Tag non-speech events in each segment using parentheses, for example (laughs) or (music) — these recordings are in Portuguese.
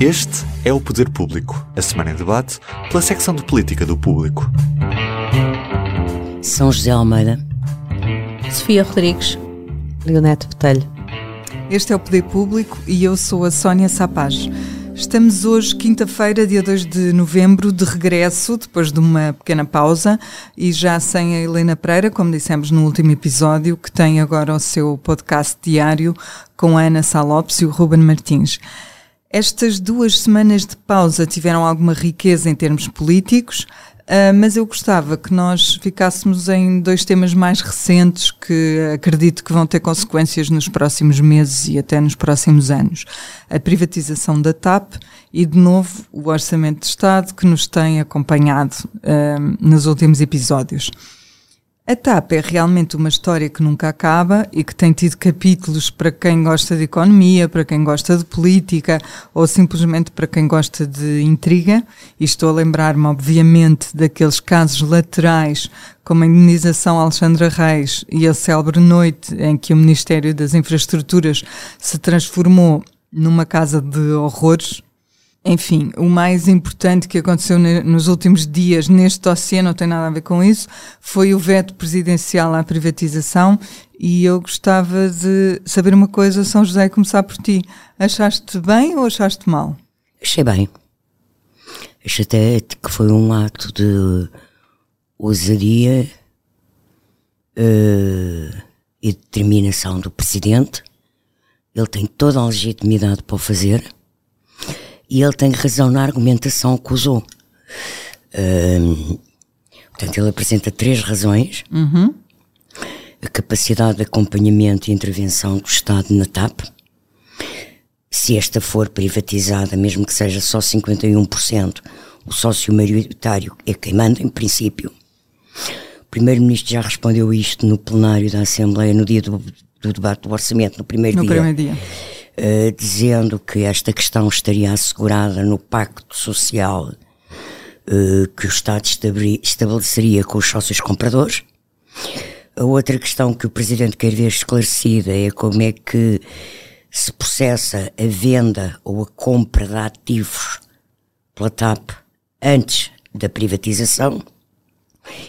Este é o Poder Público, a semana em debate pela secção de política do Público. São José Almeida, Sofia Rodrigues, Leonete Botelho. Este é o Poder Público e eu sou a Sónia Sapaz. Estamos hoje, quinta-feira, dia 2 de novembro, de regresso, depois de uma pequena pausa, e já sem a Helena Pereira, como dissemos no último episódio, que tem agora o seu podcast diário com a Ana Salopes e o Ruben Martins. Estas duas semanas de pausa tiveram alguma riqueza em termos políticos, Uh, mas eu gostava que nós ficássemos em dois temas mais recentes que acredito que vão ter consequências nos próximos meses e até nos próximos anos. A privatização da TAP e, de novo, o Orçamento de Estado que nos tem acompanhado uh, nos últimos episódios. A TAP é realmente uma história que nunca acaba e que tem tido capítulos para quem gosta de economia, para quem gosta de política ou simplesmente para quem gosta de intriga. E estou a lembrar-me, obviamente, daqueles casos laterais, como a indenização Alexandra Reis e a célebre noite em que o Ministério das Infraestruturas se transformou numa casa de horrores, enfim, o mais importante que aconteceu nos últimos dias neste dossiê, não tem nada a ver com isso, foi o veto presidencial à privatização e eu gostava de saber uma coisa, São José, começar por ti. Achaste bem ou achaste mal? Achei bem. Achei até que foi um ato de ousadia uh, e determinação do Presidente. Ele tem toda a legitimidade para o fazer e ele tem razão na argumentação que usou. portanto, ele apresenta três razões. Uhum. A capacidade de acompanhamento e intervenção do Estado na TAP. Se esta for privatizada, mesmo que seja só 51%, o sócio maioritário é quem manda, em princípio. O Primeiro-Ministro já respondeu isto no plenário da Assembleia no dia do, do debate do orçamento, no primeiro no dia. Primeiro dia. Uh, dizendo que esta questão estaria assegurada no pacto social uh, que o Estado estabeleceria com os sócios compradores. A outra questão que o Presidente quer ver esclarecida é como é que se processa a venda ou a compra de ativos pela TAP antes da privatização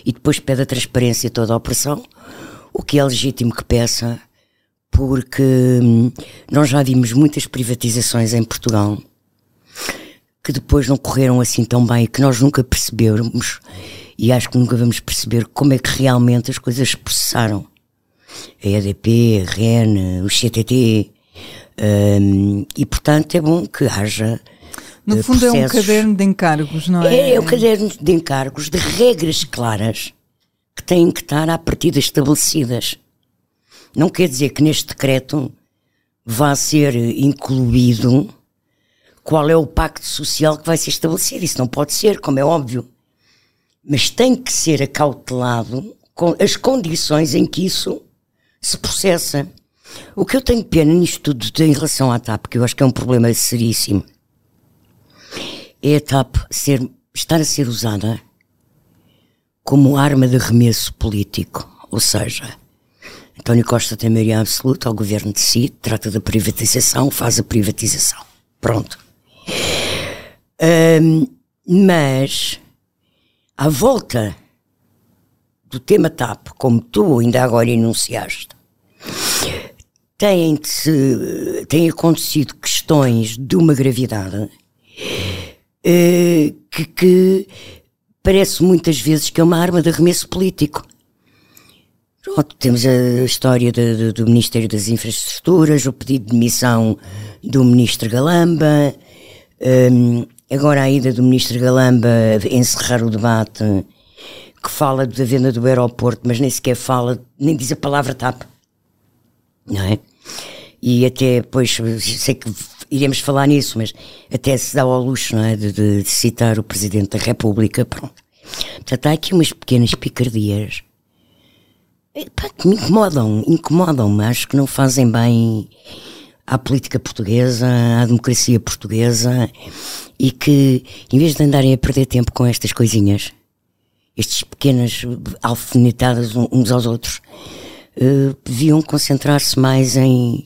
e depois pede a transparência toda a operação, o que é legítimo que peça porque hum, nós já vimos muitas privatizações em Portugal que depois não correram assim tão bem e que nós nunca percebemos e acho que nunca vamos perceber como é que realmente as coisas se processaram. A EDP, a REN, o CTT, um, e portanto é bom que haja. No uh, fundo, processos. é um caderno de encargos, não é? É, é um caderno de encargos de regras claras que têm que estar à partida estabelecidas. Não quer dizer que neste decreto vá ser incluído qual é o pacto social que vai ser estabelecido. Isso não pode ser, como é óbvio. Mas tem que ser acautelado com as condições em que isso se processa. O que eu tenho pena nisto tudo em relação à TAP, que eu acho que é um problema seríssimo, é a TAP ser, estar a ser usada como arma de arremesso político. Ou seja, António Costa tem maioria absoluta, o governo decide, trata da privatização, faz a privatização. Pronto. Um, mas, à volta do tema TAP, como tu ainda agora enunciaste, têm, têm acontecido questões de uma gravidade uh, que, que parece muitas vezes que é uma arma de arremesso político. Pronto, temos a história de, de, do Ministério das Infraestruturas, o pedido de demissão do Ministro Galamba, um, agora a ida do Ministro Galamba encerrar o debate que fala da venda do aeroporto, mas nem sequer fala, nem diz a palavra TAP, não é? E até, pois, sei que iremos falar nisso, mas até se dá ao luxo, não é? De, de citar o Presidente da República, pronto. Portanto, há aqui umas pequenas picardias Epá, que me incomodam, incomodam-me, acho que não fazem bem à política portuguesa, à democracia portuguesa e que, em vez de andarem a perder tempo com estas coisinhas, estas pequenas alfinetadas uns aos outros, uh, deviam concentrar-se mais em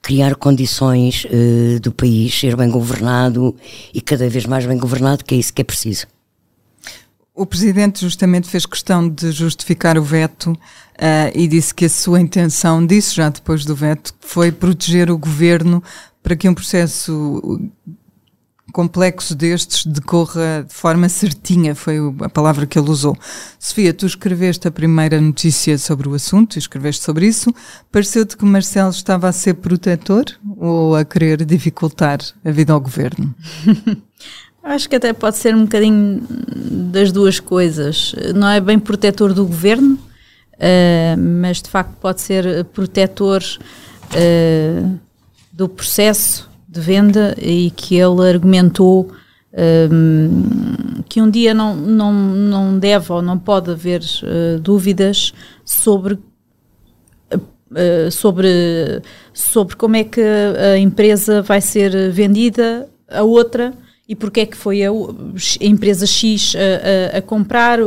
criar condições uh, do país ser bem governado e cada vez mais bem governado, que é isso que é preciso. O Presidente justamente fez questão de justificar o veto uh, e disse que a sua intenção, disse já depois do veto, foi proteger o Governo para que um processo complexo destes decorra de forma certinha, foi a palavra que ele usou. Sofia, tu escreveste a primeira notícia sobre o assunto, escreveste sobre isso. Pareceu-te que Marcelo estava a ser protetor ou a querer dificultar a vida ao governo? (laughs) Acho que até pode ser um bocadinho das duas coisas. Não é bem protetor do governo, uh, mas de facto pode ser protetor uh, do processo de venda e que ele argumentou um, que um dia não, não, não deve ou não pode haver uh, dúvidas sobre, uh, sobre, sobre como é que a empresa vai ser vendida a outra e porque é que foi a, a empresa X a, a, a, comprar,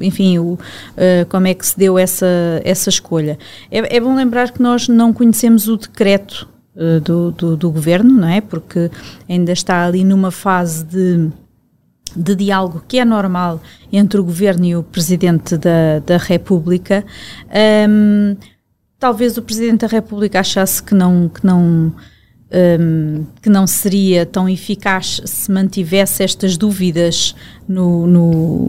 enfim, o, como é que se deu essa, essa escolha. É, é bom lembrar que nós não conhecemos o decreto eh, do, do, do, governo, não é? Porque ainda está ali numa fase de, de diálogo que é normal entre o governo e o presidente da, da República. Talvez o presidente da República achasse que não. Que não um, que não seria tão eficaz se mantivesse estas dúvidas no, no,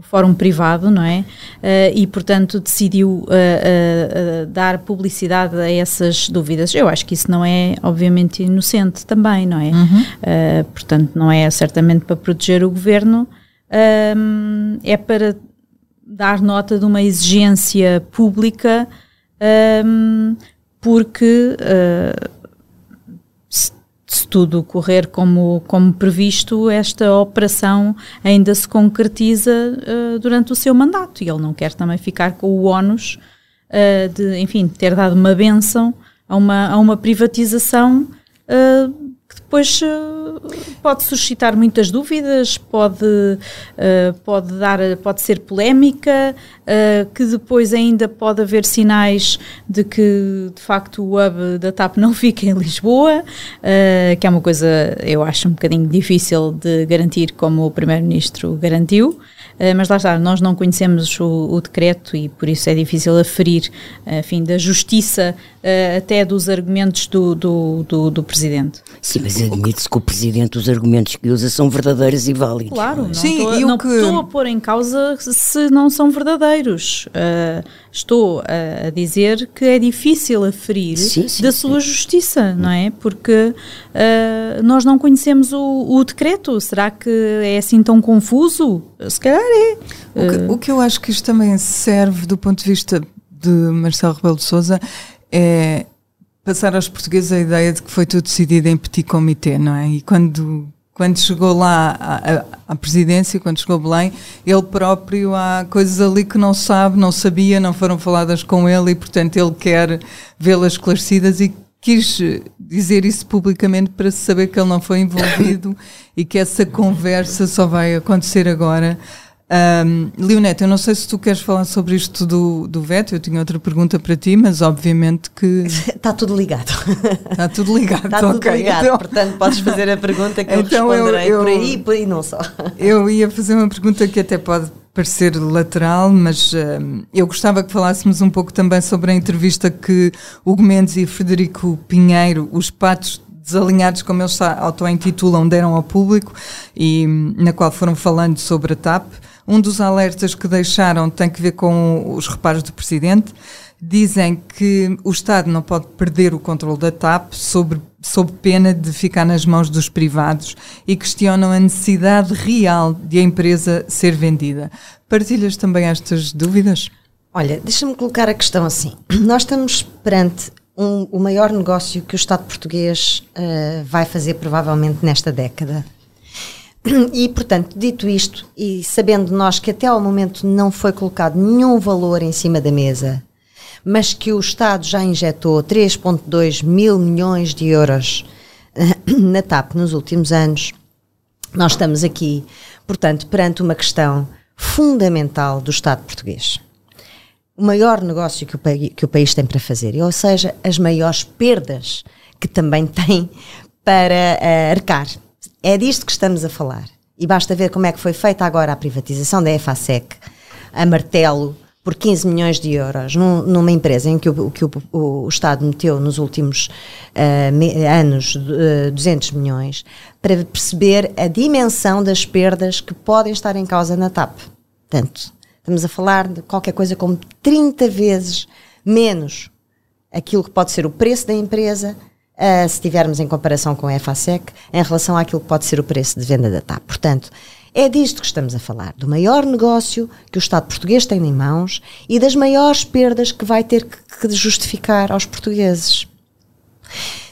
no fórum privado, não é? Uh, e, portanto, decidiu uh, uh, dar publicidade a essas dúvidas. Eu acho que isso não é, obviamente, inocente também, não é? Uhum. portanto, não é certamente para proteger o governo, é para dar nota de uma exigência pública, porque se tudo correr como, como previsto, esta operação ainda se concretiza uh, durante o seu mandato. E ele não quer também ficar com o ónus uh, de, enfim, ter dado uma benção a uma, a uma privatização uh, depois uh, pode suscitar muitas dúvidas, pode, uh, pode, dar, pode ser polémica, uh, que depois ainda pode haver sinais de que de facto o hub da TAP não (laughs) fica em Lisboa, que é uma coisa eu acho um bocadinho difícil de garantir como o Primeiro-Ministro garantiu. Eh, mas lá está, nós não conhecemos o, o, decreto e por isso é difícil aferir, enfim, da justiça eh, até dos argumentos do, do, do, do Presidente. Sim, mas admite-se que o Presidente, os argumentos que usa são verdadeiros e válidos. Claro, não Sim, estou, não que... estou a pôr em causa se não são verdadeiros. Uh, estou a, a, dizer que é difícil aferir sim, sim, da sua sim. justiça, não é? Porque uh, nós não conhecemos o, o, decreto. Será que é assim tão confuso? Se calhar é. O que, uh, o que eu acho que isto também serve do ponto de vista de Marcelo Rebelo de Sousa é passar aos portugueses a ideia de que foi tudo decidido em petit comité, não é? E quando quando chegou lá à, à, presidência, quando chegou Belém, ele próprio há coisas ali que não sabe, não sabia, não foram faladas com ele e, portanto, ele quer vê-las esclarecidas e quis dizer isso publicamente para saber que ele não foi envolvido (coughs) e que essa conversa só vai acontecer agora um, Leonete, eu não sei se tu queres falar sobre isto do, do veto, eu tinha outra pergunta para ti, mas obviamente que. Está (laughs) tudo ligado. Está tudo ligado, Está tudo okay. ligado, então... portanto podes fazer a pergunta que então eu responderei eu, eu, por aí por aí não só. Eu ia fazer uma pergunta que até pode parecer lateral, mas um, eu gostava que falássemos um pouco também sobre a entrevista que Hugo Mendes e Frederico Pinheiro, os patos desalinhados, como eles auto-intitulam, deram ao público e hum, na qual foram falando sobre a TAP. Um dos alertas que deixaram tem que ver com os reparos do Presidente. Dizem que o Estado não pode perder o controle da TAP sobre, sob pena de ficar nas mãos dos privados e questionam a necessidade real de a empresa ser vendida. Partilhas também estas dúvidas? Olha, deixa-me colocar a questão assim. Nós estamos perante um, o maior negócio que o Estado português uh, vai fazer provavelmente nesta década. (clears throat) E, portanto, dito isto, e sabendo nós que até ao momento não foi colocado nenhum valor em cima da mesa, mas que o Estado já injetou 3,2 mil milhões de euros (clears throat) na TAP nos últimos anos, nós estamos aqui, portanto, perante uma questão fundamental do Estado português. O maior negócio que o, que o país tem para fazer, ou seja, as maiores perdas que também (laughs) tem para uh, arcar. É disto que estamos a falar. E basta ver como é que foi feita agora a privatização da EFASEC, a martelo, por 15 milhões de euros num, numa empresa em que o, que o, o, o Estado meteu nos últimos uh, me, anos uh, 200 milhões, para perceber a dimensão das perdas que podem estar em causa na TAP. Portanto, estamos a falar de qualquer coisa como 30 vezes menos aquilo que pode ser o preço da empresa, uh, se tivermos em comparação com a EFASEC, em relação àquilo que pode ser o preço de venda da TAP. Portanto, é disto que estamos a falar, do maior negócio que o Estado português tem em mãos e das maiores perdas que vai ter que justificar aos portugueses.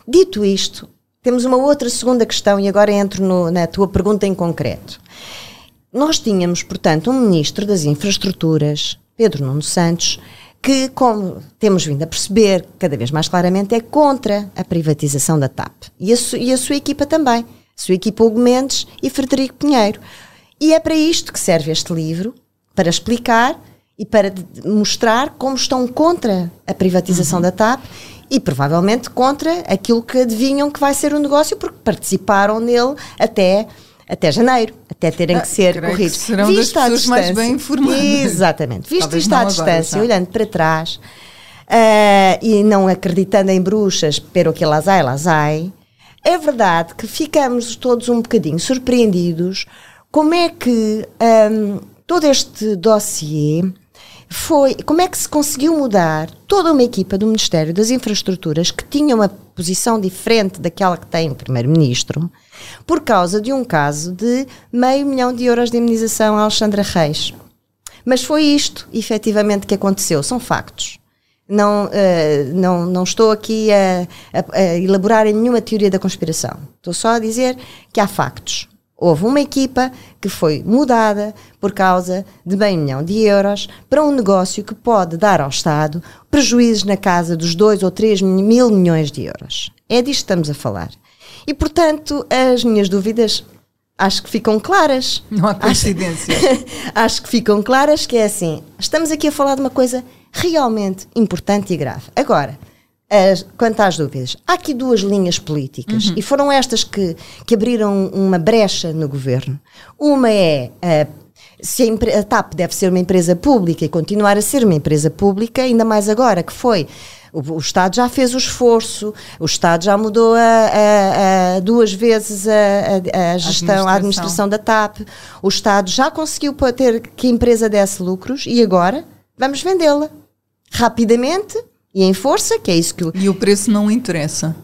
Dito isto, temos uma outra segunda questão e agora entro no, na tua pergunta em concreto. Nós tínhamos, portanto, um ministro das Infraestruturas, Pedro Nuno Santos, que, como temos vindo a perceber cada vez mais claramente, é contra a privatização da TAP. E a, su, e a sua equipa também. A sua equipa Hugo Mendes e Frederico Pinheiro. E é para isto que serve este livro, para explicar e para mostrar como estão contra a privatização uhum. da TAP e provavelmente contra aquilo que adivinham que vai ser o negócio, porque participaram nele até, até janeiro, até terem ah, que ser corridos. Que serão Visto das pessoas mais bem informadas. Exatamente. Visto isto à distância, olhando para trás uh, e não acreditando em bruxas, pero que las hay, las hay, é verdade que ficamos todos um bocadinho surpreendidos como é que um, todo este dossiê foi como é que se conseguiu mudar toda uma equipa do Ministério das Infraestruturas que tinha uma posição diferente daquela que tem o Primeiro-Ministro por causa de um caso de meio milhão de euros de indemnização a Alexandra Reis. Mas foi isto, efetivamente, que aconteceu. São factos. Não, uh, não, não estou aqui a, a, a elaborar nenhuma teoria da conspiração. Estou só a dizer que há factos. Houve uma equipa que foi mudada por causa de um milhão de euros para um negócio que pode dar ao Estado prejuízos na casa dos 2 ou 3 mil milhões de euros. É disto que estamos a falar. E, portanto, as minhas dúvidas acho que ficam claras. Não há coincidência. Acho, (laughs) acho que ficam claras que é assim, estamos aqui a falar de uma coisa realmente importante e grave. Agora, as, quanto às dúvidas, há aqui duas linhas políticas uhum. e foram estas que, que abriram uma brecha no governo. Uma é a se a, a, TAP deve ser uma empresa pública e continuar a ser uma empresa pública, ainda mais agora que foi. O, o Estado já fez o esforço, o Estado já mudou a, a, duas vezes a, gestão, a administração. a administração da TAP, o Estado já conseguiu ter que a empresa desse lucros e agora vamos vendê-la rapidamente e em força, que é isso que o... E o preço não interessa.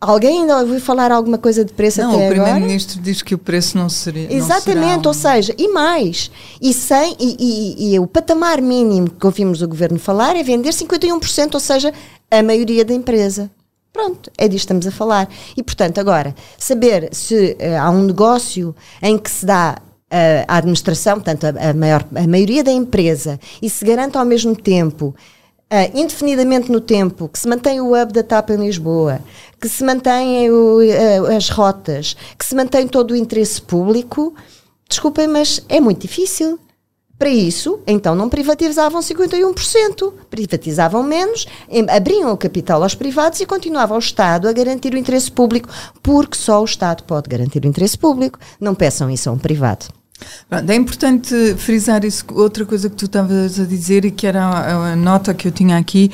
Alguém ainda ouviu falar alguma coisa de preço não, até agora? Não, o Primeiro-Ministro diz que o preço não seria. Exatamente, não ou seja, e mais. E, sem, e, e, e, o patamar mínimo que ouvimos o governo falar é vender 51%, ou seja, a maioria da empresa. Pronto, é disto que estamos a falar. E, portanto, agora, saber se uh, há um negócio em que se dá uh, a administração, portanto, a, a, maior, a maioria da empresa, e se garante ao mesmo tempo Uh, indefinidamente no tempo, que se mantém o hub da TAP em Lisboa, que se mantém uh, as rotas, que se mantém todo o interesse público, desculpem, mas é muito difícil. Para isso, então não privatizavam 51%, privatizavam menos, abriam o capital aos privados e continuava o Estado a garantir o interesse público, porque só o Estado pode garantir o interesse público. Não peçam isso a um privado. É importante frisar isso, outra coisa que tu estavas a dizer e que era a, nota que eu tinha aqui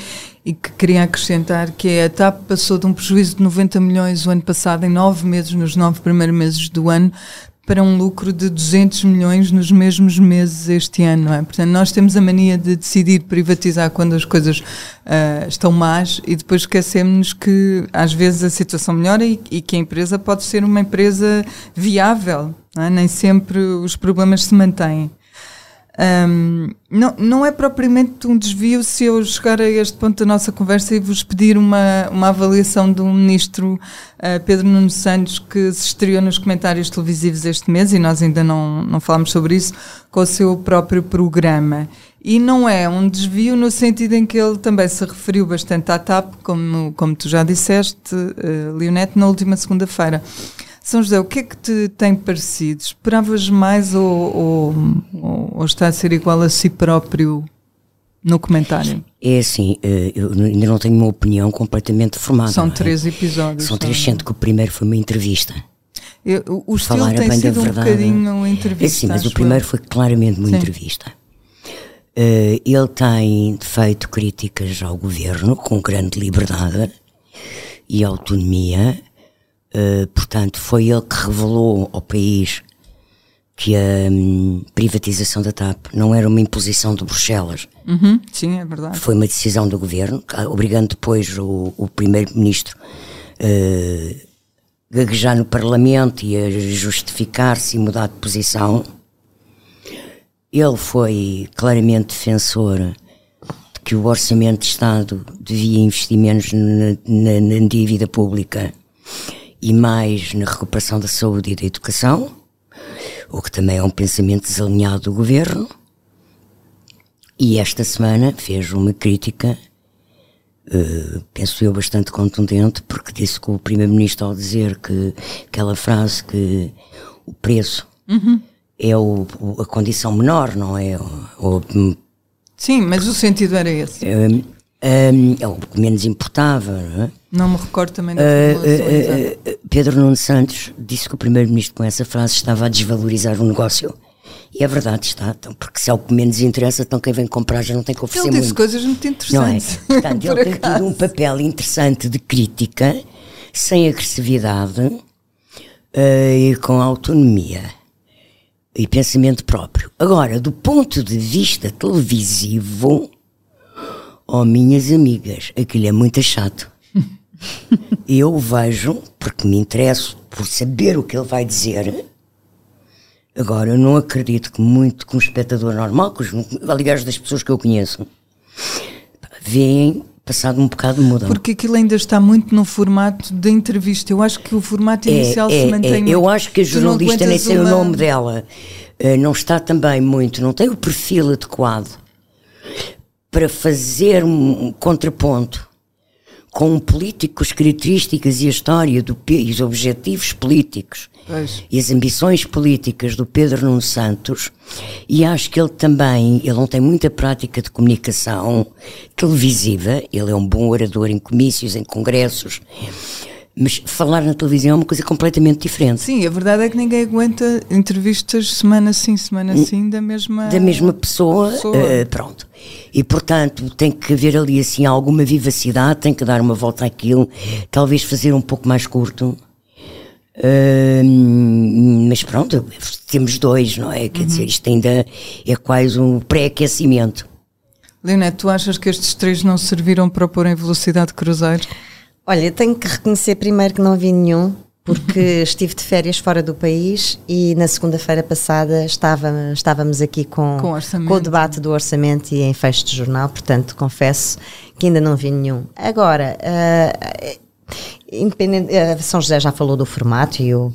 e que queria acrescentar, que é a TAP passou de um prejuízo de 90 milhões o ano passado, em nove meses, nos nove primeiros meses do ano, para um lucro de 200 milhões nos mesmos meses este ano, não é? Portanto, nós temos a mania de decidir privatizar quando as coisas uh, estão más e depois esquecemos que às vezes a situação melhora e, e que a empresa pode ser uma empresa viável, é? Nem sempre os problemas se mantêm. Um, não, não é propriamente um desvio se eu chegar a este ponto da nossa conversa e vos pedir uma, uma avaliação do ministro uh, Pedro Nuno Santos, que se estreou nos comentários televisivos este mês, e nós ainda não, não sobre isso, com o seu próprio programa. E não é um desvio no sentido em que ele também se referiu bastante à TAP, como, como tu já disseste, uh, Leonete, na última segunda-feira. São José, o que é que te tem parecido? Esperavas mais ou, ou, ou está a ser igual a si próprio no comentário? É assim, eh, eu ainda não tenho uma opinião completamente formada. São é? três episódios. São três, sendo que o primeiro foi uma entrevista. Eu- o- estilo Falar a tem sido um bocadinho uma É entrevista. sim, mas o primeiro foi claramente uma Sim. entrevista. Eh, ele tem feito críticas ao governo com grande liberdade e autonomia. Eh, portanto, foi ele que revelou ao país que a hum, privatização da TAP não era uma imposição de Bruxelas, Uhum, sim, é verdade. foi uma decisão do governo, ah, obrigando depois o, o primeiro-ministro a gaguejar no Parlamento e a justificar-se e mudar de posição. Ele foi claramente defensor de que o Orçamento de Estado devia investir menos na, na- na dívida pública e mais na recuperação da saúde e da educação, o que também é um pensamento desalinhado do governo. E esta semana fez uma crítica, eh, penso eu, bastante contundente, porque disse que o Primeiro-Ministro, ao dizer que aquela frase que o preço é o, o- a condição menor, não é? O, Sim, mas o sentido era esse. é, é, é o que menos importava, não é? Não me recordo também da exata. eh, eh, Pedro Nuno Santos disse que o Primeiro-Ministro com essa frase estava a desvalorizar o negócio. E é verdade, está, então, porque se é o que menos interessa, então quem vem comprar já não tem que oferecer Ele disse muito. coisas muito Não é? interessantes. (laughs) Portanto, por ele tem acaso. tido um papel interessante de crítica, sem agressividade eh, e com autonomia e pensamento próprio. Agora, do ponto de vista televisivo, oh minhas amigas, aquilo é muito chato. Eu vejo, porque me interesso por saber o que ele vai dizer. Agora, eu não acredito que muito que um espectador normal, que os, aliás das pessoas que eu conheço, veem, passado um bocado mudam. Porque aquilo ainda está muito no formato de entrevista. Eu acho que o formato É, inicial é, se mantém é. muito. Eu acho que a jornalista, nem sei o uma- nome dela, eh, não está também muito, não tem o perfil adequado para fazer um contraponto com político com as características e a história do, e os objetivos políticos Pois. e as ambições políticas do Pedro Nuno Santos e acho que ele também, ele não tem muita prática de comunicação televisiva, ele é um bom orador em comícios, em congressos, mas falar na televisão é uma coisa completamente diferente. Sim, a verdade é que ninguém aguenta entrevistas semana sim, semana sim, da mesma. da mesma pessoa, pessoa. eh, pronto. E portanto tem que haver ali assim alguma vivacidade, tem que dar uma volta àquilo, talvez fazer um pouco mais curto. Hum, mas pronto, temos dois, não é? Quer Uhum. dizer, isto ainda é quase um pré-aquecimento. Leonete, tu achas que estes três não serviram para pôr em velocidade de cruzeiro? Olha, tenho que reconhecer primeiro que não vi nenhum, porque (laughs) estive de férias fora do país e na segunda-feira passada estava, estávamos aqui com, Com com o debate do orçamento e em fecho de jornal, portanto confesso que ainda não vi nenhum. Agora, ah, independente, ah, São José já falou do formato e eu.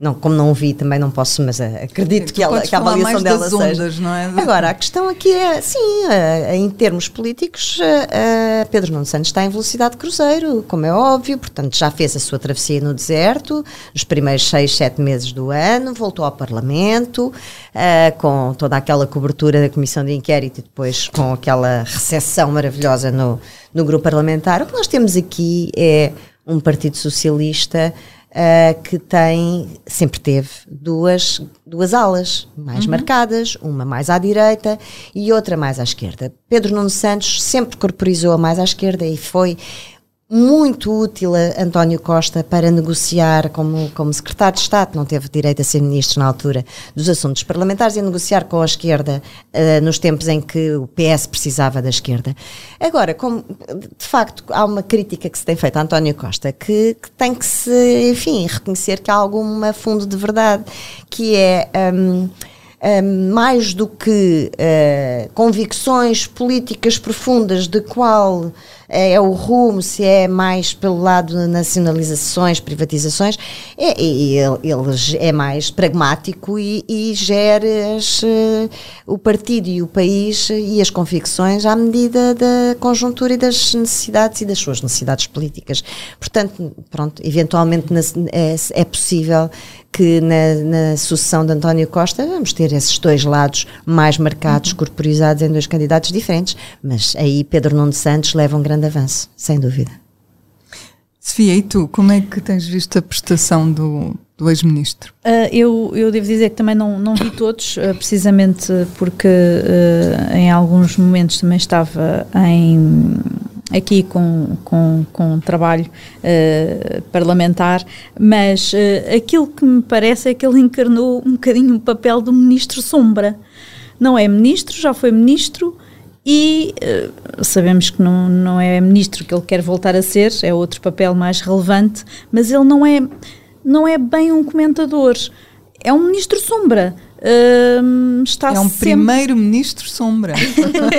Não, como não vi, também não posso, mas ah, acredito Tu que, ela, que a avaliação dela seja. ondas, não é? Agora, a questão aqui é, sim, eh, em termos políticos, eh, eh, Pedro Nuno Santos está em velocidade de cruzeiro, como é óbvio, portanto já fez a sua travessia no deserto, nos primeiros seis, sete meses do ano, voltou ao Parlamento, eh, com toda aquela cobertura da Comissão de Inquérito e depois com aquela recepção maravilhosa no, no grupo parlamentar. O que nós temos aqui é um Partido Socialista uh, que tem, sempre teve, duas, duas alas mais marcadas, uma mais à direita e outra mais à esquerda. Pedro Nuno Santos sempre corporizou a mais à esquerda e foi muito útil a António Costa para negociar como, como secretário de Estado, não teve direito a ser ministro na altura dos assuntos parlamentares e negociar com a esquerda uh, nos tempos em que o PS precisava da esquerda. Agora, como de facto há uma crítica que se tem feito a António Costa que, que tem que se, enfim, reconhecer que há alguma fundo de verdade, que é. Um, um, mais do que uh, convicções políticas profundas de qual uh, é o rumo, se é mais pelo lado de nacionalizações, privatizações, é, ele, ele é mais pragmático e, e gera as, uh, o partido e o país e as convicções à medida da conjuntura e das necessidades e das suas necessidades políticas. Portanto, pronto, eventualmente é, é possível que na, na, sucessão de António Costa vamos ter esses dois lados mais marcados, uhum. corporizados em dois candidatos diferentes, mas aí Pedro Nuno Santos leva um grande avanço, sem dúvida. Sofia, e tu, como é que tens visto a prestação do, do ex-ministro? Uh, eu, eu devo dizer que também não, não vi todos, uh, precisamente porque uh, em alguns momentos também estava em aqui com, com, com trabalho uh, parlamentar, mas uh, aquilo que me parece é que ele encarnou um bocadinho o papel do ministro sombra. Não é ministro, já foi ministro e uh, sabemos que não, não é ministro que ele quer voltar a ser, é outro papel mais relevante, mas ele não é, não é bem um comentador, é um ministro sombra. Uh, está é um sempre... primeiro-ministro sombra.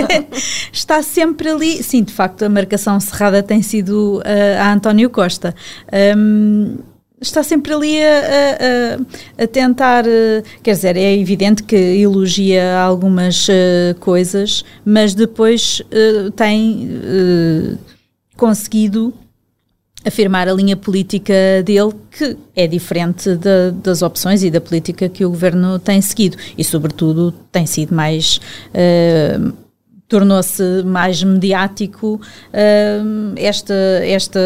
(laughs) está sempre ali. Sim, de facto, a marcação cerrada tem sido uh, a António Costa. Um, está sempre ali a, a, a tentar. Uh, quer dizer, é evidente que elogia algumas uh, coisas, mas depois uh, tem conseguido afirmar a linha política dele, que é diferente das opções e da política que o governo tem seguido e, sobretudo, tem sido mais. Tornou-se mais mediático uh, esta, esta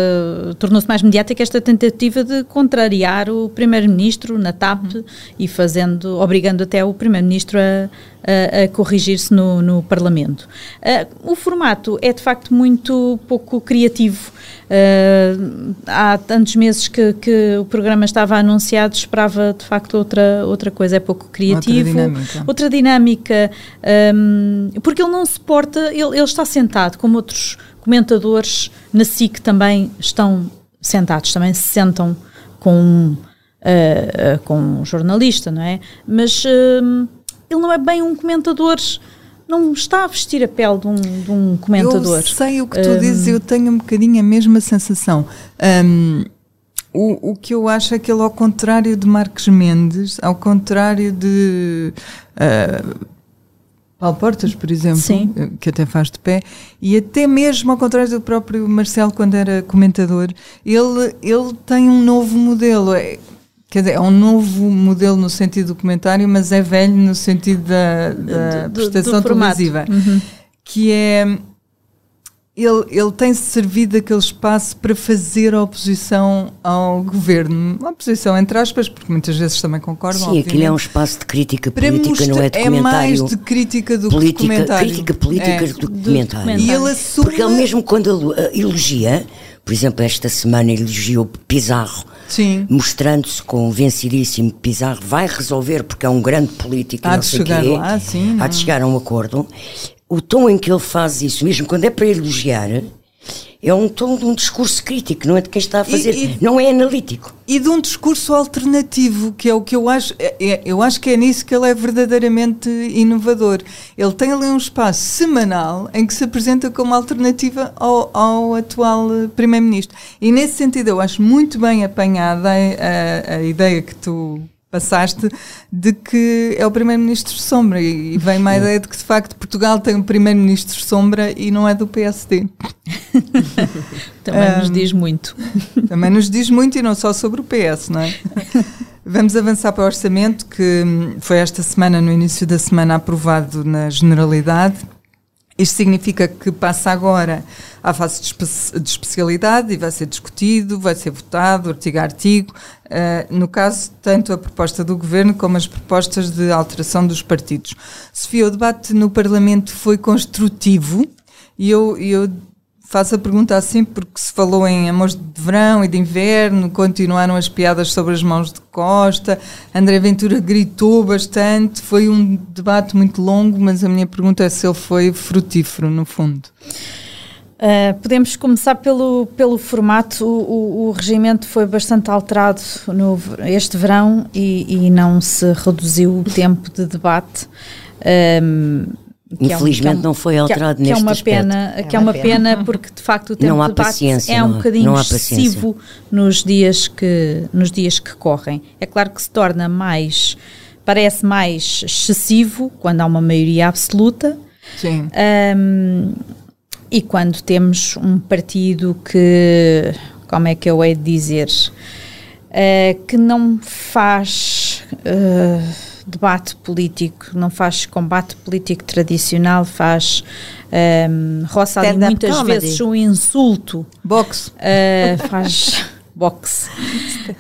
tornou-se mais mediática esta tentativa de contrariar o primeiro-ministro na TAP uhum. e fazendo obrigando até o primeiro-ministro a, a, corrigir-se no, no Parlamento uh, o formato é de facto muito pouco criativo Uh, há tantos meses que, que, o programa estava anunciado, esperava de facto outra, outra coisa, é pouco criativo. Outra dinâmica. Outra dinâmica um, porque ele não se porta, ele, ele está sentado, como outros comentadores na SIC também estão sentados, também se sentam com, uh, uh, com um jornalista, não é? Mas ele não é bem um comentador não está a vestir a pele de um, de um comentador. Eu sei o que tu um, dizes, eu tenho um bocadinho a mesma sensação. Um, o, o que eu acho é que ele, ao contrário de Marcos Mendes, ao contrário de uh, Paulo Portas, por exemplo, Sim. que até faz de pé, e até mesmo ao contrário do próprio Marcelo, quando era comentador, ele, ele tem um novo modelo. É, Quer dizer, é um novo modelo no sentido do comentário, mas é velho no sentido da, da do, prestação do televisiva. Uhum. Que é. Ele, ele tem servido aquele espaço para fazer a oposição ao governo. Uma oposição, entre aspas, porque muitas vezes também concordam. Sim, aquilo é um espaço de crítica política, mostrar, não é de comentário. É mais de crítica do política, que de comentário. Crítica política é. do que comentário. E ele assume... Porque ele mesmo quando ele elogia, por exemplo, esta semana elogiou Pizarro mostrando-se convencidíssimo que Pizarro vai resolver porque é um grande político há de chegar quê, lá, sim, há de chegar a um acordo. O tom em que ele faz isso, mesmo quando é para elogiar, é um tom de um discurso crítico, não é de quem está a fazer, e, e, não é analítico. E de um discurso alternativo, que é o que eu acho, é, é, eu acho que é nisso que ele é verdadeiramente inovador. Ele tem ali um espaço semanal em que se apresenta como alternativa ao, ao atual Primeiro-Ministro. E nesse sentido eu acho muito bem apanhada a, a, a ideia que tu passaste de que é o primeiro-ministro sombra e vem uma ideia de que de facto Portugal tem um primeiro-ministro sombra e não é do PSD. (laughs) também um, nos diz muito. Também nos diz muito e não só sobre o PS, não é? (laughs) Vamos avançar para o orçamento que foi esta semana, no início da semana, aprovado na Generalidade isto significa que passa agora à fase de, espe de, especialidade e vai ser discutido, vai ser votado, artigo a artigo. Uh, no caso, tanto a proposta do Governo como as propostas de alteração dos partidos. Sofia, o debate no Parlamento foi construtivo e eu, eu Faço a pergunta assim porque se falou em amores de verão e de inverno, continuaram as piadas sobre as mãos de Costa, André Ventura gritou bastante, foi um debate muito longo, mas a minha pergunta é se ele foi frutífero, no fundo. Uh, podemos começar pelo, pelo formato. O, o, o, regimento foi bastante alterado no, este verão e, e não se reduziu o tempo de debate. Infelizmente que é um- não foi que é- alterado que é neste uma aspecto. pena É que é uma pena. pena porque de facto o tempo Não há de debate paciência, é um não bocadinho não excessivo nos dias que nos dias que correm é claro que se torna mais parece mais excessivo quando há uma maioria absoluta Sim. Ahm, e quando temos um partido que, como é que eu hei de dizer, eh, que não faz eh, debate político, não faz combate político tradicional, faz ahm, roça ali muitas comedy. vezes um insulto Boxe. Uh, faz (laughs) boxe.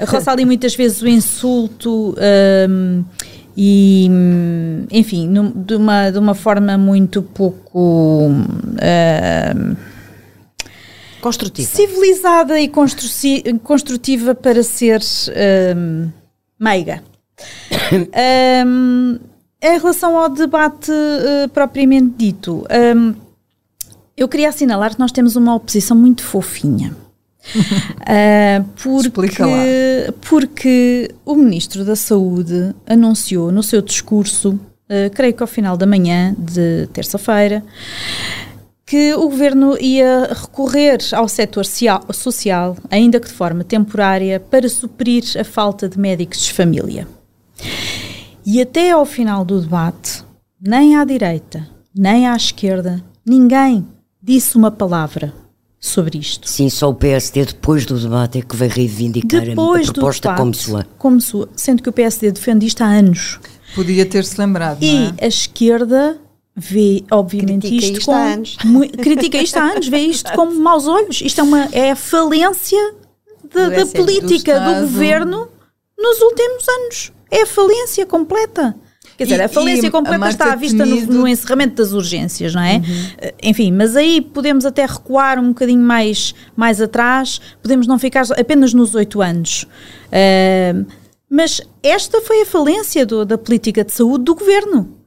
Roça ali muitas (laughs) vezes o insulto um, e, hum, enfim, num- de, uma, de uma forma muito pouco um, Construtiva. civilizada e construtiva para ser um, meiga. (coughs) Um, em relação ao debate uh, propriamente dito, um, eu queria assinalar que nós temos uma oposição muito fofinha. (laughs) Uh, porque, porque o Ministro da Saúde anunciou no seu discurso, uh, creio que ao final da manhã de terça-feira, que o governo ia recorrer ao setor cia- social, ainda que de forma temporária, para suprir a falta de médicos de família. E até ao final do debate, nem à direita, nem à esquerda, ninguém disse uma palavra sobre isto. Sim, só o PSD depois do debate é que veio reivindicar a- Depois a do proposta debate, como sua. como sua, sendo que o PSD defende isto há anos. Podia ter-se lembrado, E não é? a esquerda vê, obviamente, Critica isto isto com. há anos. critica isto há anos, vê isto com maus olhos. Isto é, uma, é a falência da, Do da política do do, governo nos últimos anos. É a falência completa. Quer dizer, E- a falência a completa Marta está à vista no, no encerramento das urgências, não é? Uhum. Eh, Enfim, mas aí podemos até recuar um bocadinho mais, mais atrás, podemos não ficar apenas nos oito anos. Ahm, mas esta foi a falência do- da política de saúde do governo.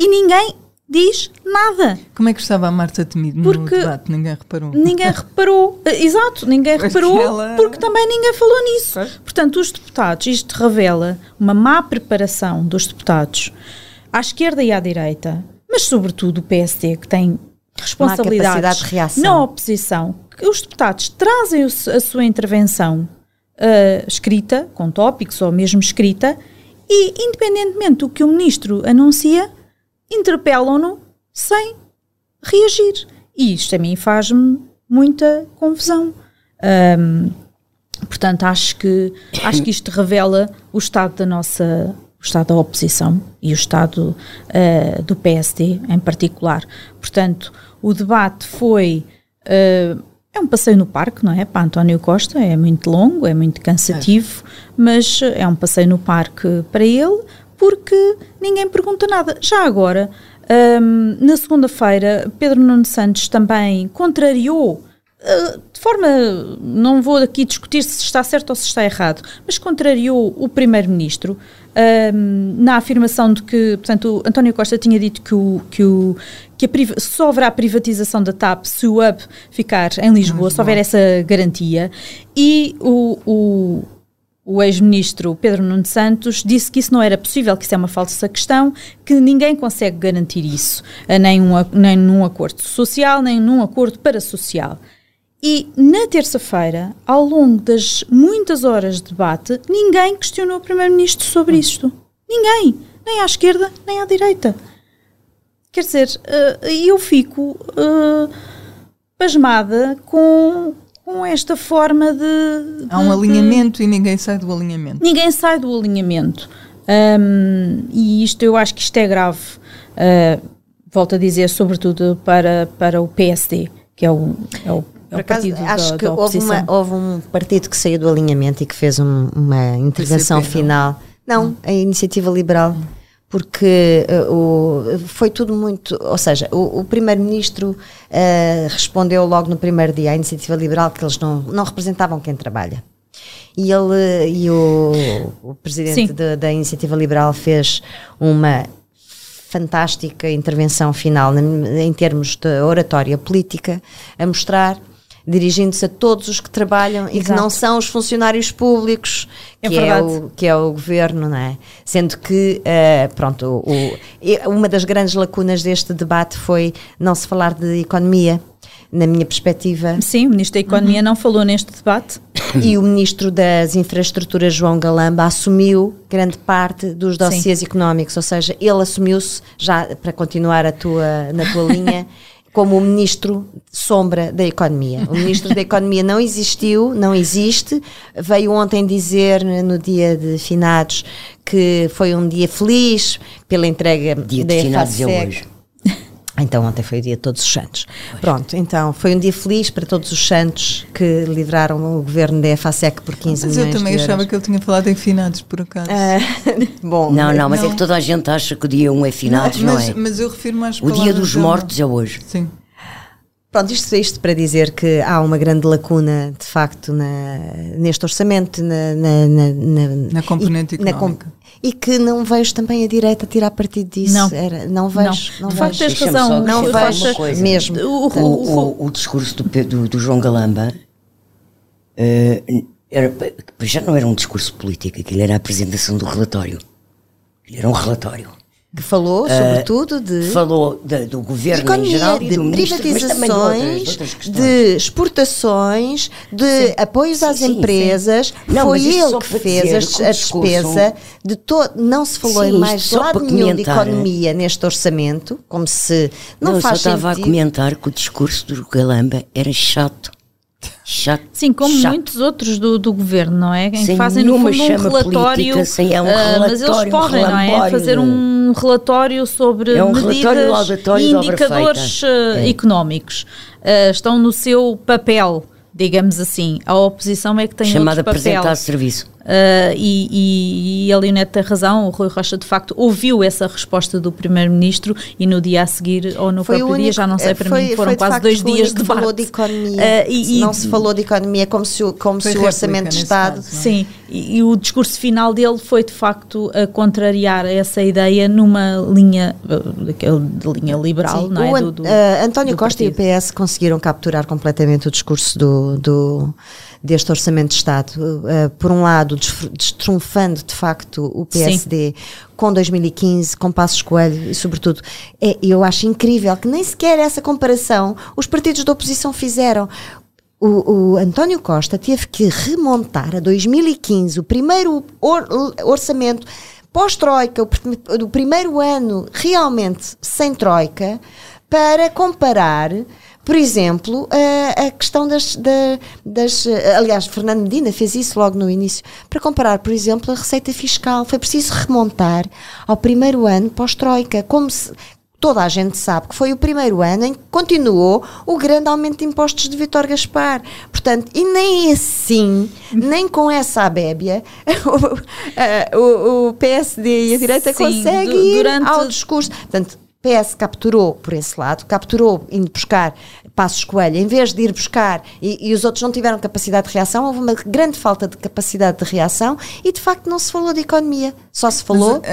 E ninguém diz nada. Como é que estava a Marta Temido no Porque- debate? Ninguém reparou. Ninguém reparou. Eh, Exato, ninguém Pois reparou ela- porque também ninguém falou nisso. Pois. Portanto, os deputados, isto revela uma má preparação dos deputados à esquerda e à direita, mas sobretudo o PSD, que tem responsabilidades na oposição, que os deputados trazem a sua intervenção ah, escrita, com tópicos ou mesmo escrita, e independentemente do que o ministro anuncia, interpelam-no sem reagir. E isto a mim faz-me muita confusão. Ahm, portanto, acho que, acho que isto revela o estado da nossa o estado da oposição e o estado ah, do PSD em particular. Portanto, o debate foi ah, é um passeio no parque, não é? Para António Costa é muito longo, é muito cansativo, mas é um passeio no parque para ele porque ninguém pergunta nada. Já agora, hum, na segunda-feira, Pedro Nuno Santos também contrariou, uh, de forma, não vou aqui discutir se está certo ou se está errado, mas contrariou o Primeiro-Ministro hum, na afirmação de que, portanto, António Costa tinha dito que, o, que, o, que só haverá privatização da TAP se o hub ficar em Lisboa, se houver essa garantia, e o- o o ex-ministro Pedro Nuno Santos disse que isso não era possível, que isso é uma falsa questão, que ninguém consegue garantir isso, eh, nem, um, nem num acordo social, nem num acordo parasocial. E na terça-feira, ao longo das muitas horas de debate, ninguém questionou o Primeiro-Ministro sobre isto. Ninguém. Nem à esquerda, nem à direita. Quer dizer, eh, eu fico eh, pasmada com, com esta forma de. Há um de- alinhamento e ninguém sai do alinhamento. Ninguém sai do alinhamento. Hum, e isto eu acho que isto é grave. Uh, volto a dizer, sobretudo para, para o PSD, que é o, é o, é acaso, partido acho da, que da houve, uma- houve um partido que saiu do alinhamento e que fez um- uma intervenção PCP, não? final. Não, a Iniciativa Liberal. Porque eh, o- foi tudo muito. Ou seja, o, o Primeiro-Ministro eh, respondeu logo no primeiro dia à Iniciativa Liberal que eles não, não representavam quem trabalha. E ele e o, o presidente Sim. da- Iniciativa Liberal fez uma fantástica intervenção final na- em termos de oratória política a mostrar dirigindo-se a todos os que trabalham e que Exato. não são os funcionários públicos, É que é, o, que é o governo, não é? Sendo que, eh, pronto, o- o- uma das grandes lacunas deste debate foi não se falar de economia, na minha perspectiva. Sim, o Ministro da Economia não falou neste debate. (coughs) E o Ministro das Infraestruturas, João Galamba, assumiu grande parte dos dossiês económicos, ou seja, ele assumiu-se, já para continuar a tua, na tua (laughs) linha, como o Ministro sombra da Economia. O Ministro da Economia não existiu, não existe, veio ontem dizer, no dia de finados, que foi um dia feliz pela entrega Dia da de finados é hoje. Então ontem foi o dia de todos os santos. Pronto, então foi um dia feliz para todos os santos que livraram o governo da EFASEC por 15 Mas milhões eu também de achava euros. que ele tinha falado em finados, por acaso. Ah, (laughs) bom, Não, não, mas é Não. que toda a gente acha que o dia 1 é finados, não, mas, é? mas eu refiro mais O dia dos mortos é hoje. Sim. Pronto, isto, isto para dizer que há uma grande lacuna, de facto, na, neste orçamento, na, na, na, na- Na componente e, económica. E que não vejo também a direita tirar partido disso. Não. Era- não vejo. Não, De facto, vejo. tens razão. Não vejo uma coisa. mesmo. O, O, o, o discurso do, do, do João Galamba eh, era, já não era um discurso político, aquilo era a apresentação do relatório. Aquilo era um relatório. Que falou, sobretudo, de. Falou da- do governo em economia, geral e de mas também de outras, de privatizações, outras de exportações, de apoios às Sim, sim, empresas. sim. Não, Foi ele que fez a, discurso- despesa de todo. Não se falou Sim, em mais de lado nenhum de comentar. economia neste orçamento, como se não, Não, eu só faz estava a comentar que o discurso do Galamba era chato. Chato. Sim, como chato. muitos outros do, do governo, não é? Em que fazem no fundo um relatório. política, é um ah, mas eles relatório, um não é? relambório Fazer um relatório sobre É um relatório medidas e indicadores ah, É. económicos. Ah, estão no seu papel, digamos assim. A oposição é que tem Chamado a outro papel. apresentar serviço. Uh, e, e, e a Leonete tem razão, o Rui Rocha de facto ouviu essa resposta do Primeiro-Ministro e no dia a seguir, ou no Foi próprio dia, único- já não sei, para foi- mim foram quase facto dois dias de que falou de economia. Uh, e- e- não se falou de economia como se o, como se o orçamento de Estado. caso, é? Sim, e, e o discurso final dele foi de facto a contrariar essa ideia numa linha, daquele de linha liberal, Sim, não é? o Do- do- uh, António do Costa e o partido. PS conseguiram capturar completamente o discurso do, do- deste Orçamento de Estado. Uh, por um lado, destrunfando de facto o PSD com 2015, com Passos Coelho e, sobretudo, é, eu acho incrível que nem sequer essa comparação os partidos da oposição fizeram. O, o António Costa teve que remontar a 2015, o primeiro or- orçamento pós-Troika, o, pr- o primeiro ano realmente sem Troika, para comparar, por exemplo, a, a questão das, da- das. Aliás, Fernando Medina fez isso logo no início, para comparar, por exemplo, a receita fiscal. Foi preciso remontar ao primeiro ano pós-Troika, como se. Toda a gente sabe que foi o primeiro ano em que continuou o grande aumento de impostos de Vítor Gaspar. Portanto, e nem assim, nem com essa abébia, (laughs) o, o- o PSD e a direita Sim, conseguem ir durante- ao discurso. Portanto, PS capturou por esse lado, capturou indo buscar Passos Coelho, em vez de ir buscar e, e os outros não tiveram capacidade de reação, houve uma grande falta de capacidade de reação e de facto não se falou de economia, só se falou. Mas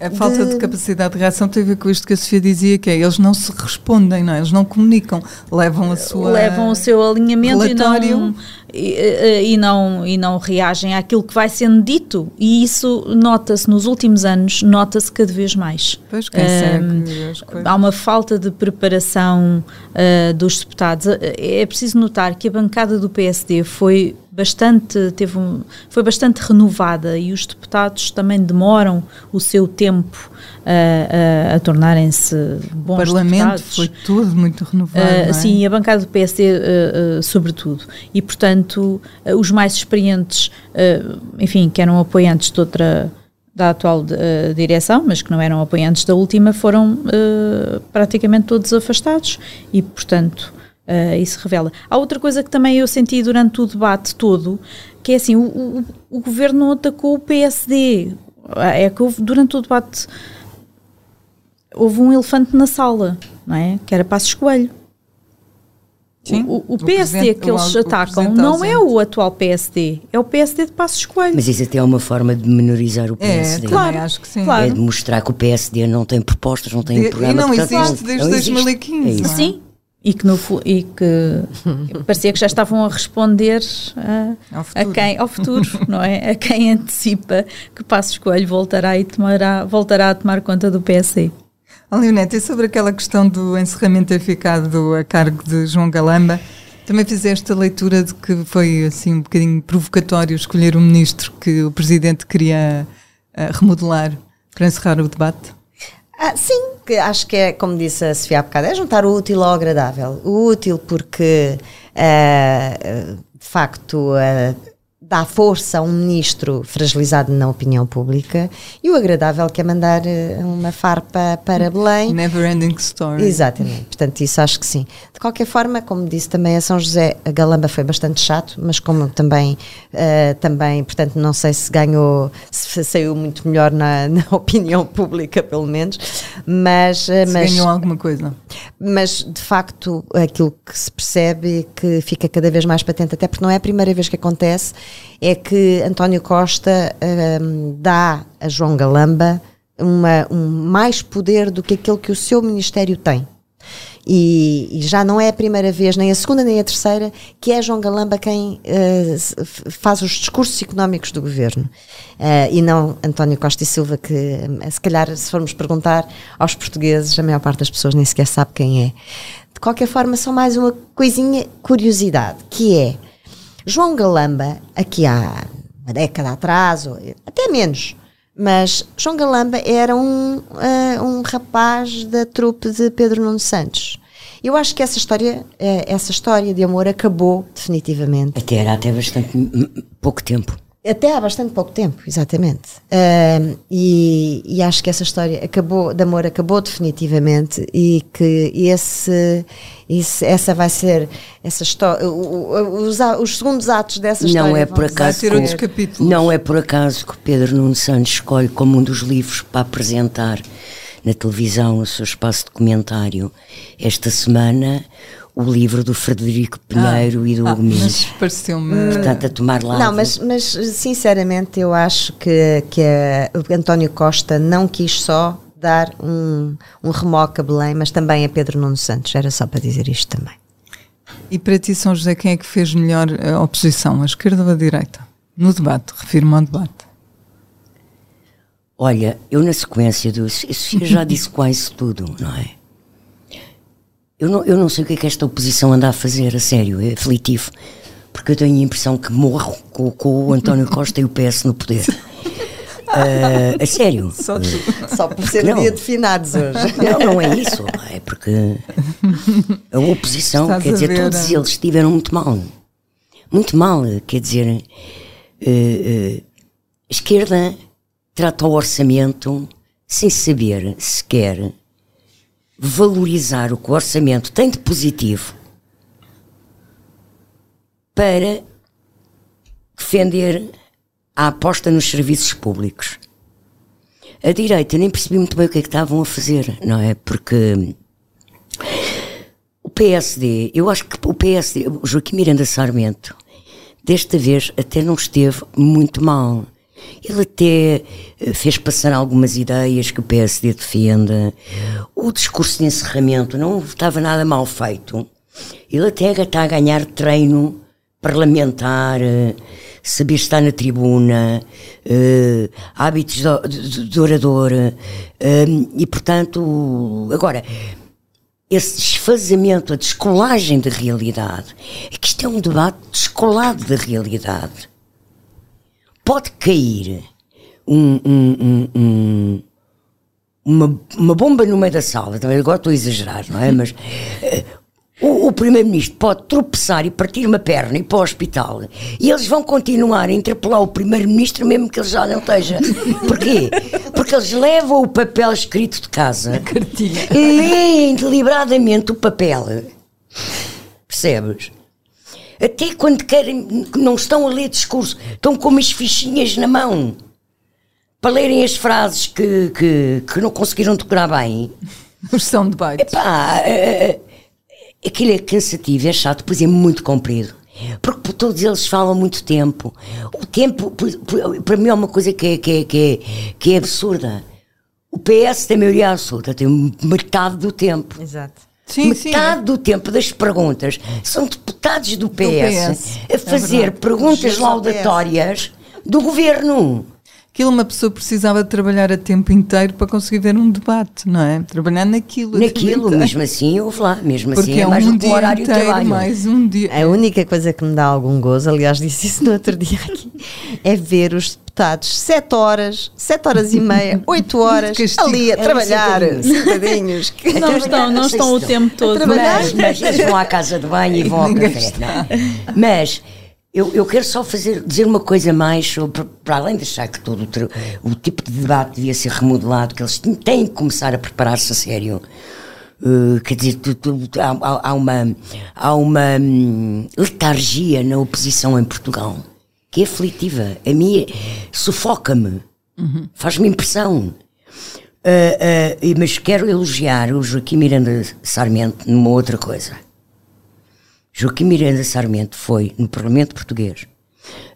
a, a- a falta de... de- capacidade de reação tem a ver com isto que a Sofia dizia, que é eles não se respondem, não é? Eles não comunicam, levam a sua... levam o seu alinhamento e relatório. não, e, e- e não, e não reagem àquilo que vai sendo dito. E isso nota-se nos últimos anos, nota-se cada vez mais. Pois, quem segue há uma falta de preparação ah, dos deputados. É preciso notar que a bancada do PSD foi bastante teve um, foi bastante renovada e os deputados também demoram o seu tempo ah, ah, a tornarem-se bons O Parlamento deputados. foi tudo muito renovado, Uh, é? Sim, a bancada do PSD, uh, uh, sobretudo. E, portanto, os mais experientes, enfim, que eram apoiantes de outra da atual uh, direção, mas que não eram apoiantes da última, foram uh, praticamente todos afastados e, portanto, uh, isso revela. Há outra coisa que também eu senti durante o debate todo, que é assim, o, o, o governo não atacou o PSD. É que houve, durante o debate houve um elefante na sala, não é? Que era Passos Coelho. Sim, o, o, o PSD que eles o- atacam não é o atual PSD, é o PSD de Passos Coelho. Mas isso até é uma forma de menorizar o É, PSD. também Claro, acho que sim. claro. É de mostrar que o PSD não tem propostas, não tem E- programa. e não portanto, existe desde não existe. 2015, É não é? Sim, e que, no, e que (laughs) parecia que já estavam a responder a, Ao futuro. a quem, ao futuro, (laughs) não é? A quem antecipa que Passos Coelho voltará, e tomará, voltará a tomar conta do PSD. Leonete, e sobre aquela questão do encerramento eficado a cargo de João Galamba, também fizeste a leitura de que foi assim um bocadinho provocatório escolher o ministro que o presidente queria eh, remodelar para encerrar o debate? Ah, sim, que acho que é, como disse a Sofia há bocado, é juntar o útil ao agradável. O útil porque, ah, de facto, ah, dá força a um ministro fragilizado na opinião pública e o agradável que é mandar ah, uma farpa para Belém. Never ending story. Exatamente, portanto, isso acho que sim. De qualquer forma, como disse também a São José, a Galamba foi bastante chato, mas como também, eh, também portanto, não sei se ganhou, se saiu muito melhor na, (laughs) na opinião pública, pelo menos, mas, eh, Se mas, ganhou alguma coisa. mas de facto aquilo que se percebe e que fica cada vez mais patente, até porque não é a primeira vez que acontece, é que António Costa hum, dá a João Galamba uma, um mais poder do que aquele que o seu Ministério tem. E, e já não é a primeira vez, nem a segunda nem a terceira, que é João Galamba quem f- faz os discursos económicos do governo. Eh, e não António Costa e Silva, que eh, se calhar, se formos perguntar aos portugueses, a maior parte das pessoas nem sequer sabe quem é. De qualquer forma, só mais uma coisinha, curiosidade, que é João Galamba, aqui há uma década atrás, ou até menos, mas João Galamba era um, ah, um rapaz da trupe de Pedro Nuno Santos. Eu acho que essa história, eh, essa história de amor acabou definitivamente. Até era até bastante pouco tempo. Até há bastante pouco tempo, exatamente. Ahm, e, e acho que essa história acabou, de amor acabou definitivamente e que esse, esse- essa vai ser essa história, os, os segundos atos dessa história. Não é vão por ser- acaso ter outros capítulos. Não é por acaso que Pedro Nuno Santos escolhe como um dos livros para apresentar na televisão, no seu espaço de comentário, esta semana, o livro do Frederico Pinheiro e do Ah, Hugo mas pareceu-me. Portanto, a tomar lado. Não, mas, mas sinceramente eu acho que, que a- o António Costa não quis só dar um, um remoque a Belém, mas também a Pedro Nuno Santos. Era só para dizer isto também. E para ti, São José, quem é que fez melhor a oposição, a esquerda ou a direita? No debate, refiro-me ao debate. Olha, eu na sequência do. Sofia já disse quase tudo, não é? Eu não, eu não sei o que é que esta oposição anda a fazer, a sério, é aflitivo. Porque eu tenho a impressão que morro com, com o António Costa e o PS no poder. (laughs) Ah, a sério. Só. Só por ser Não. dia de finados hoje. Não, não é isso. É porque a oposição, Estás quer dizer, ver, todos é? eles estiveram muito mal. Muito mal. Quer dizer, eh, eh, a esquerda trata o orçamento sem saber sequer valorizar o que o orçamento tem de positivo para defender a aposta nos serviços públicos. A direita nem percebi muito bem o que é que estavam a fazer, não é? Porque o PSD, eu acho que o PSD, Joaquim Miranda Sarmento, desta vez até não esteve muito mal. Ele até eh, fez passar algumas ideias que o PSD defenda. O discurso de encerramento não estava nada mal feito. Ele até está a ganhar treino parlamentar, eh, saber estar na tribuna, eh, hábitos de, orador. e, portanto, agora, esse desfazamento, a descolagem da realidade, é que isto é um debate descolado da realidade. Pode cair um- um- um- um- uma, uma bomba no meio da sala, também agora estou a exagerar, não é? Mas eh, o, o Primeiro-Ministro pode tropeçar e partir uma perna e ir para o hospital e eles vão continuar a interpelar o Primeiro-Ministro mesmo que ele já não esteja. Porquê? Porque eles levam o papel escrito de casa, leem deliberadamente o papel, percebes? Até quando querem, não estão a ler discurso, estão com umas fichinhas na mão para lerem as frases que, que, que não conseguiram decorar bem. (laughs) São debates. Epá, eh, aquilo é cansativo, é chato, depois é muito comprido. Porque por todos eles falam muito tempo. O tempo, para mim, é uma coisa que é, que é, que é, que é absurda. O PS tem maioria absoluta, tem metade do tempo. Exato. Sim, sim, Metade é. do tempo das perguntas são deputados do PS, PS, a fazer verdade. perguntas laudatórias do governo. Aquilo uma pessoa precisava de trabalhar a tempo inteiro para conseguir ver um debate, não é? Trabalhar naquilo. Naquilo, mesmo assim, houve lá, mesmo Porque assim, é, é mais um do o dia horário de inteiro, trabalho. mais um dia. A única coisa que me dá algum gozo, aliás, disse isso no outro dia aqui, é ver os deputados 7 horas, 7 horas e meia, (laughs) 8 horas Castigo. ali a trabalhar, sentadinhos. (laughs) Não estão, não estão o tempo todo. trabalhar. Mas, mas eles vão à casa de banho e vão ao café. não. Mas eu, eu quero só fazer, dizer uma coisa mais sobre, para além de achar que todo o, o tipo de debate devia ser remodelado, que eles têm que começar a preparar-se a sério. Uh, quer dizer, tu- tu- há, há- há uma, há uma hum, letargia na oposição em Portugal que é aflitiva. A mim sufoca-me, faz-me impressão. Uh, uh, mas quero elogiar o Joaquim Miranda Sarmento numa outra coisa. Joaquim Miranda Sarmento foi, no Parlamento Português,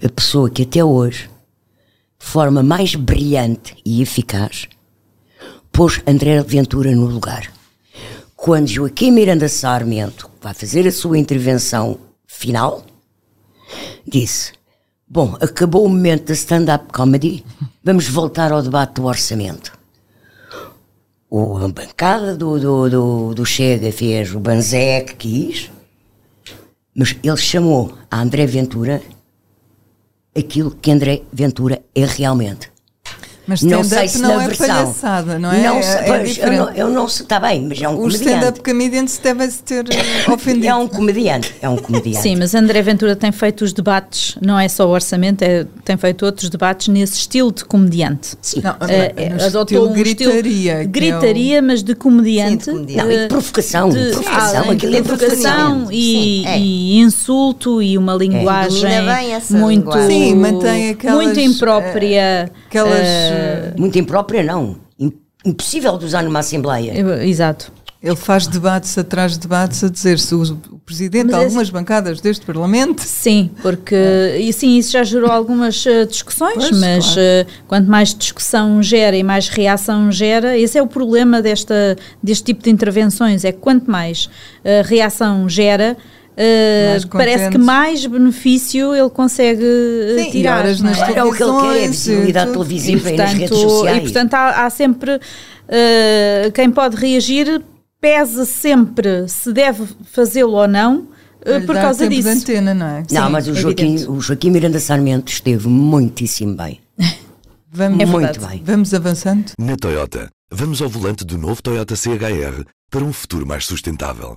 a pessoa que até hoje, de forma mais brilhante e eficaz, pôs André Ventura no lugar. Quando Joaquim Miranda Sarmento vai fazer a sua intervenção final, disse: Bom, acabou o momento da stand-up comedy, vamos voltar ao debate do orçamento. O, a bancada do, do, do, do Chega fez o Banzé que quis, mas ele chamou a André Ventura aquilo que André Ventura é realmente. Mas Não stand-up sei se não na é versão. palhaçada, não é? Não é, sei, é pois, eu diferente. não, eu não sei, está bem, mas é um Os comediante. stand-up comedians devem-se ter eh, ofendido. (coughs) É um comediante, é um comediante. (laughs) Sim, mas André Ventura tem feito os debates, não é só o orçamento, é- tem feito outros debates nesse estilo de comediante. Sim. Não, Eh, eh, adotou estilo um gritaria. estilo que é o- gritaria, mas de comediante. Sim, de comediante. Não, e eh, provocação, de- provocação, ah, aquilo é provocação e, Sim, é. e insulto e uma linguagem essa muito, linguagem. Sim, mantém aquelas, muito imprópria. Aquelas. Muito imprópria, não. Im- Impossível de usar numa Assembleia. exato. Ele faz debates atrás de debates a dizer se o, presidente de Mas algumas bancadas deste Parlamento. Sim, porque e sim, isso já gerou algumas eh, discussões, Pois, mas claro. eh, quanto mais discussão gera e mais reação gera, esse é o problema desta, deste tipo de intervenções, é que quanto mais eh, reação gera, Mais parece que mais benefício ele consegue eh, Sim, tirar. horas não é? nas É o que ele quer, é visibilidade televisiva e, e nas redes portanto, sociais. e portanto há, há sempre eh, quem pode reagir pesa sempre se deve fazê-lo ou não Lhe por causa disso. antena, não é? não, sim, mas o Joaquim, evidente. o Joaquim Miranda Sarmento esteve muitíssimo bem. (laughs) Vamos, É Muito bem. vamos avançando. Na Toyota, vamos ao volante do novo Toyota CHR para um futuro mais sustentável.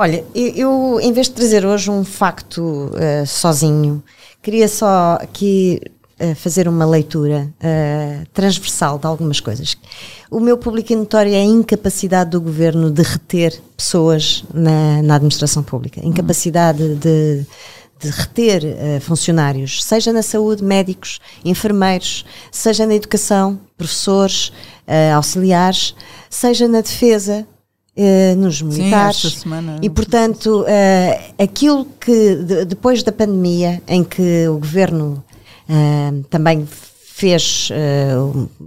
Olha, eu, em vez de trazer hoje um facto eh, sozinho, queria só aqui eh, fazer uma leitura eh, transversal de algumas coisas. O meu público notório é a incapacidade do governo de reter pessoas na, na administração pública, incapacidade de, de reter eh, funcionários, seja na saúde, médicos, enfermeiros, seja na educação, professores, eh, auxiliares, seja na defesa, eh, nos militares. esta semana- E, portanto, eh, aquilo que de- depois da pandemia, em que o governo eh, também fez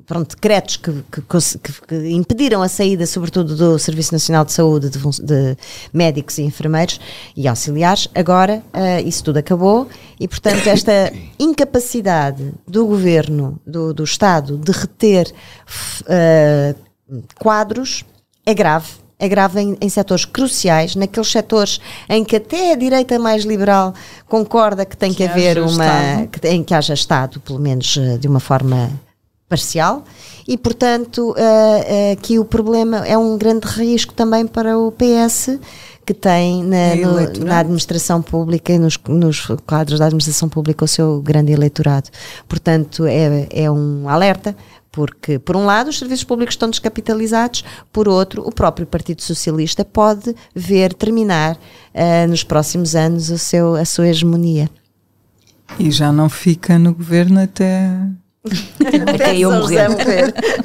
pronto, decretos que, que que- impediram a saída, sobretudo do Serviço Nacional de Saúde, de, de médicos e enfermeiros e auxiliares, agora eh, isso tudo acabou e, portanto, esta (coughs) incapacidade do governo, do, do Estado, de reter eh, quadros é grave. É grave em, em setores cruciais, naqueles setores em que até a direita mais liberal concorda que tem que, Que haver uma. Estado. Que, em que haja Estado, pelo menos eh, de uma forma parcial, e portanto eh, eh, aqui o problema é um grande risco também para o PS que tem na, É no- na administração pública e nos, nos quadros da administração pública o seu grande eleitorado. Portanto, é, é um alerta Porque, por um lado, os serviços públicos estão descapitalizados, por outro, o próprio Partido Socialista pode ver terminar uh, nos próximos anos o seu, a sua hegemonia. E já não fica no governo até. até eu morrer.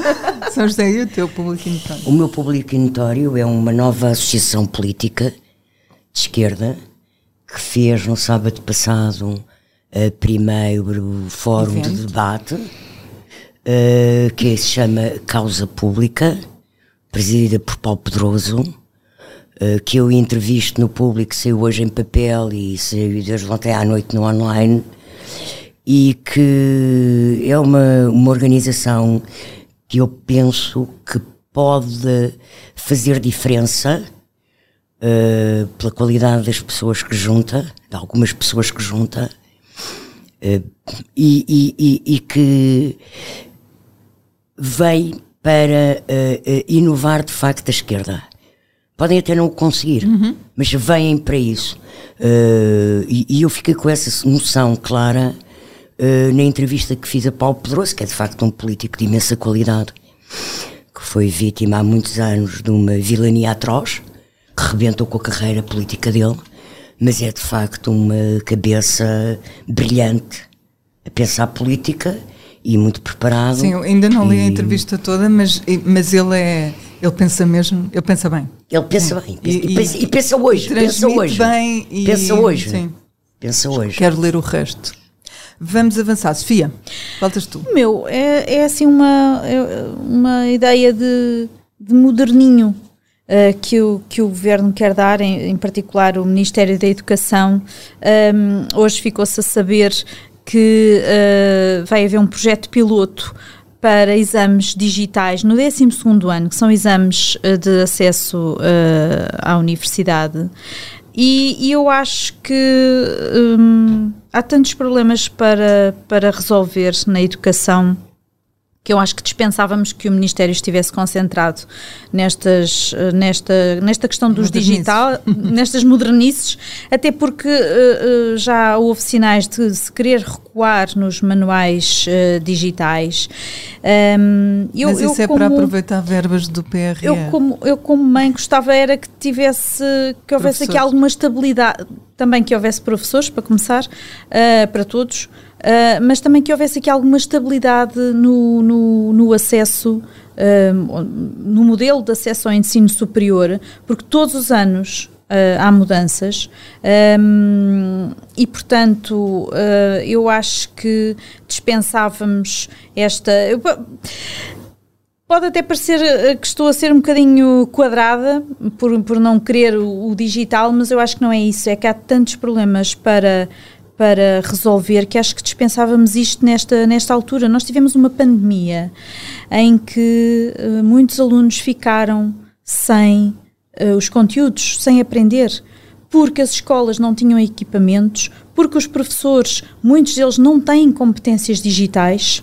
(laughs) São José, e o teu público notório? O meu público notório é uma nova associação política de esquerda que fez no sábado passado o primeiro fórum Evento. de debate uh, que se chama Causa Pública, presidida por Paulo Pedroso, uh, que eu entrevisto no público, saiu hoje em papel e saiu desde ontem à noite no online, e que é uma, uma organização que eu penso que pode fazer diferença uh, pela qualidade das pessoas que junta, de algumas pessoas que junta, uh, e, e, e, e, que vem para uh, inovar de facto a esquerda. Podem até não o conseguir, uhum. mas vêm para isso. Uh, e, e, eu fiquei com essa noção clara uh, na entrevista que fiz a Paulo Pedroso, que é de facto um político de imensa qualidade, que foi vítima há muitos anos de uma vilania atroz, que rebentou com a carreira política dele, mas é de facto uma cabeça brilhante a pensar política e muito preparado. Sim, eu ainda não li a entrevista toda, mas, mas ele é. Ele pensa mesmo, ele pensa bem. Ele pensa sim. bem. E, e, pensa, e, pensa, hoje. Pensa hoje. Bem e, pensa hoje. Sim. Pensa hoje. Quero ler o resto. Vamos avançar. Sofia, voltas tu. Meu, é, é assim uma, é uma ideia de, de moderninho uh, que, o, que o governo quer dar, em, em particular o Ministério da Educação. Um, hoje ficou-se a saber que uh, vai haver um projeto piloto para exames digitais no 12 ano, que são exames uh, de acesso uh, à universidade. E, e, eu acho que um, há tantos problemas para, para resolver na educação que eu acho que dispensávamos que o Ministério estivesse concentrado nestas, eh, nesta, nesta questão dos digital, (laughs) nestas modernices, até porque uh, já houve sinais de se querer recuar nos manuais uh, digitais. Um, eu, Mas isso eu, é como, para aproveitar verbas do PRE. Eu como, eu como mãe gostava era que tivesse, que houvesse aqui alguma estabilidade, também que houvesse professores, para começar, uh, para todos, Uh, mas também que houvesse aqui alguma estabilidade no, no, no acesso, uh, no modelo de acesso ao ensino superior, porque todos os anos uh, há mudanças um, e, portanto, eu acho que dispensávamos esta. Pode até parecer que estou a ser um bocadinho quadrada por, por não querer o, o digital, mas eu acho que não é isso. É que há tantos problemas para para resolver que acho que dispensávamos isto nesta, nesta altura. Nós tivemos uma pandemia em que uh, muitos alunos ficaram sem uh, os conteúdos, sem aprender, porque as escolas não tinham equipamentos, porque os professores, muitos deles não têm competências digitais.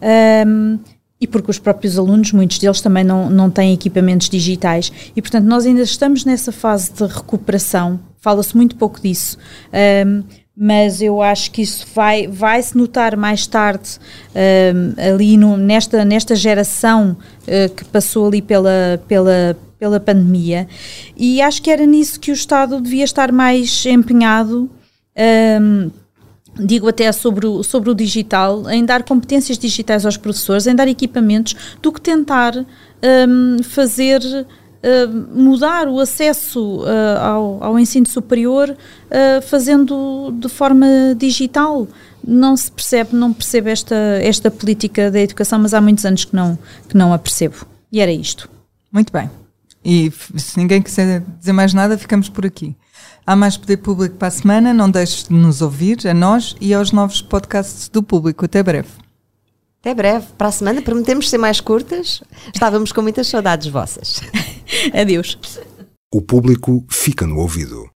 Um, ehm, e porque os próprios alunos, muitos deles também não, não têm equipamentos digitais. E, portanto, nós ainda estamos nessa fase de recuperação, fala-se muito pouco disso. Um, ehm, mas eu acho que isso vai, vai se notar mais tarde uh, ali no, nesta, nesta geração uh, que passou ali pela, pela, pela pandemia. E acho que era nisso que o Estado devia estar mais empenhado um, digo até sobre o, sobre o digital, em dar competências digitais aos professores, em dar equipamentos, do que tentar um, fazer mudar o acesso uh, ao, ao, ensino superior uh, fazendo de forma digital. Não se percebe, não percebo esta, esta política da educação, mas há muitos anos que não, que não a percebo. E era isto. Muito bem. E se ninguém quiser dizer mais nada, ficamos por aqui. Há mais poder público para a semana. Não deixes de nos ouvir, a nós e aos novos podcasts do público. Até breve. Até breve. Para a semana prometemos ser mais curtas. Estávamos com muitas saudades vossas. (laughs) Adeus. O público fica no ouvido.